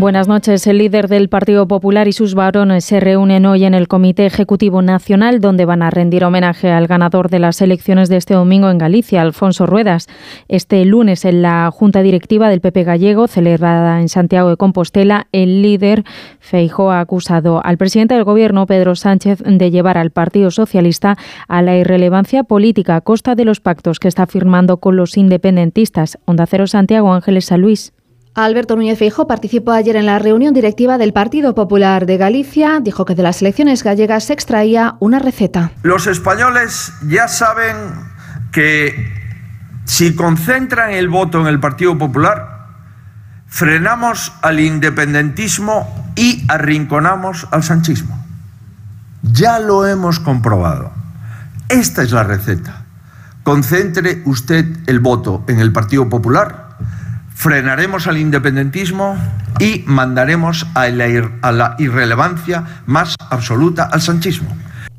Buenas noches. El líder del Partido Popular y sus varones se reúnen hoy en el Comité Ejecutivo Nacional, donde van a rendir homenaje al ganador de las elecciones de este domingo en Galicia, Alfonso Ruedas. Este lunes, en la Junta Directiva del PP Gallego, celebrada en Santiago de Compostela, el líder Feijó ha acusado al presidente del Gobierno, Pedro Sánchez, de llevar al Partido Socialista a la irrelevancia política a costa de los pactos que está firmando con los independentistas. Onda Cero Santiago Ángeles San Luis. Alberto Núñez Feijóo participó ayer en la reunión directiva del Partido Popular de Galicia. Dijo que de las elecciones gallegas se extraía una receta. Los españoles ya saben que si concentran el voto en el Partido Popular, frenamos al independentismo y arrinconamos al sanchismo. Ya lo hemos comprobado. Esta es la receta. Concentre usted el voto en el Partido Popular frenaremos al independentismo y mandaremos a la, irrelevancia más absoluta al sanchismo.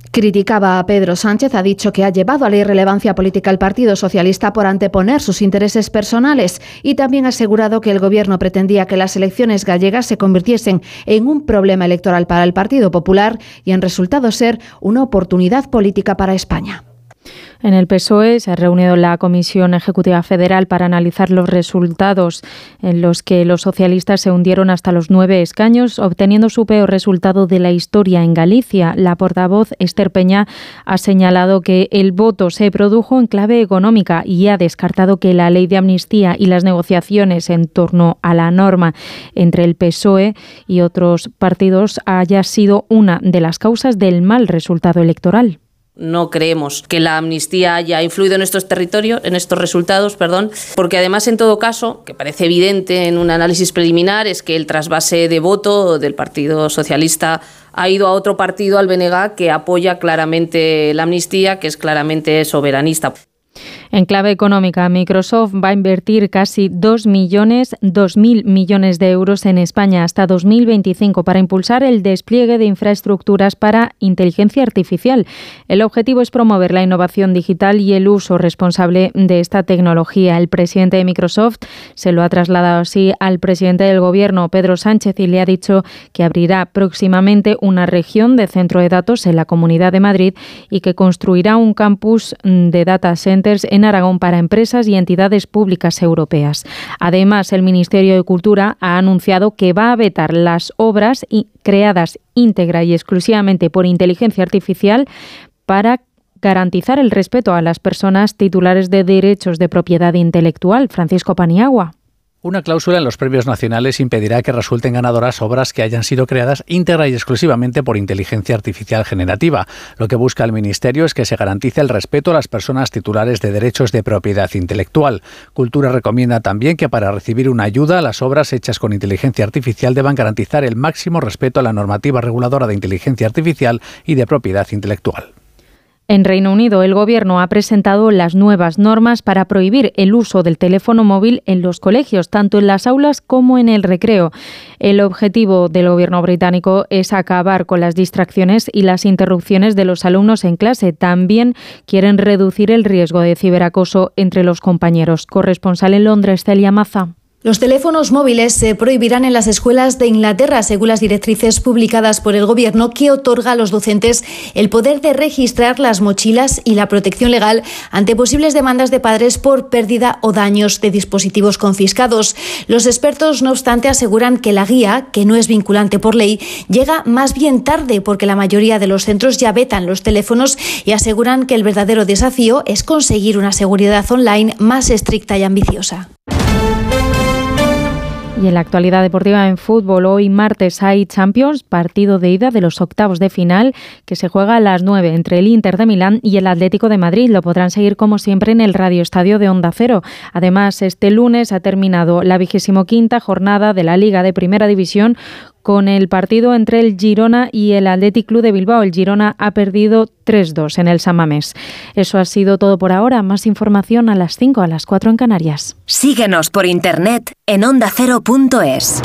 Criticaba a Pedro Sánchez, ha dicho que ha llevado a la irrelevancia política al Partido Socialista por anteponer sus intereses personales y también ha asegurado que el Gobierno pretendía que las elecciones gallegas se convirtiesen en un problema electoral para el Partido Popular y han resultado ser una oportunidad política para España. En el PSOE se ha reunido la Comisión Ejecutiva Federal para analizar los resultados en los que los socialistas se hundieron hasta los nueve escaños, obteniendo su peor resultado de la historia en Galicia. La portavoz Esther Peña ha señalado que el voto se produjo en clave económica y ha descartado que la ley de amnistía y las negociaciones en torno a la norma entre el PSOE y otros partidos haya sido una de las causas del mal resultado electoral. No creemos que la amnistía haya influido en estos territorios, en estos resultados, perdón, porque además en todo caso, que parece evidente en un análisis preliminar, es que el trasvase de voto del Partido Socialista ha ido a otro partido, al BNG, que apoya claramente la amnistía, que es claramente soberanista. En clave económica, Microsoft va a invertir casi 2 millones, 2.000 millones de euros en España hasta 2025 para impulsar el despliegue de infraestructuras para inteligencia artificial. El objetivo es promover la innovación digital y el uso responsable de esta tecnología. El presidente de Microsoft se lo ha trasladado así al presidente del Gobierno, Pedro Sánchez, y le ha dicho que abrirá próximamente una región de centro de datos en la Comunidad de Madrid y que construirá un campus de data centers en Aragón para empresas y entidades públicas europeas. Además, el Ministerio de Cultura ha anunciado que va a vetar las obras creadas íntegra y exclusivamente por inteligencia artificial para garantizar el respeto a las personas titulares de derechos de propiedad intelectual. Francisco Paniagua. Una cláusula en los premios nacionales impedirá que resulten ganadoras obras que hayan sido creadas íntegra y exclusivamente por inteligencia artificial generativa. Lo que busca el Ministerio es que se garantice el respeto a las personas titulares de derechos de propiedad intelectual. Cultura recomienda también que para recibir una ayuda, las obras hechas con inteligencia artificial deban garantizar el máximo respeto a la normativa reguladora de inteligencia artificial y de propiedad intelectual. En Reino Unido, el Gobierno ha presentado las nuevas normas para prohibir el uso del teléfono móvil en los colegios, tanto en las aulas como en el recreo. El objetivo del Gobierno británico es acabar con las distracciones y las interrupciones de los alumnos en clase. También quieren reducir el riesgo de ciberacoso entre los compañeros. Corresponsal en Londres, Celia Maza. Los teléfonos móviles se prohibirán en las escuelas de Inglaterra, según las directrices publicadas por el Gobierno, que otorga a los docentes el poder de registrar las mochilas y la protección legal ante posibles demandas de padres por pérdida o daños de dispositivos confiscados. Los expertos, no obstante, aseguran que la guía, que no es vinculante por ley, llega más bien tarde porque la mayoría de los centros ya vetan los teléfonos y aseguran que el verdadero desafío es conseguir una seguridad online más estricta y ambiciosa. Y en la actualidad deportiva en fútbol, hoy martes hay Champions, partido de ida de los octavos de final que se juega a las 9 entre el Inter de Milán y el Atlético de Madrid. Lo podrán seguir como siempre en el Radio Estadio de Onda Cero. Además, este lunes ha terminado la vigésimo quinta jornada de la Liga de Primera División con el partido entre el Girona y el Athletic Club de Bilbao. El Girona ha perdido 3-2 en el Samamés. Eso ha sido todo por ahora. Más información a las 5, a las 4 en Canarias. Síguenos por internet en ondacero.es.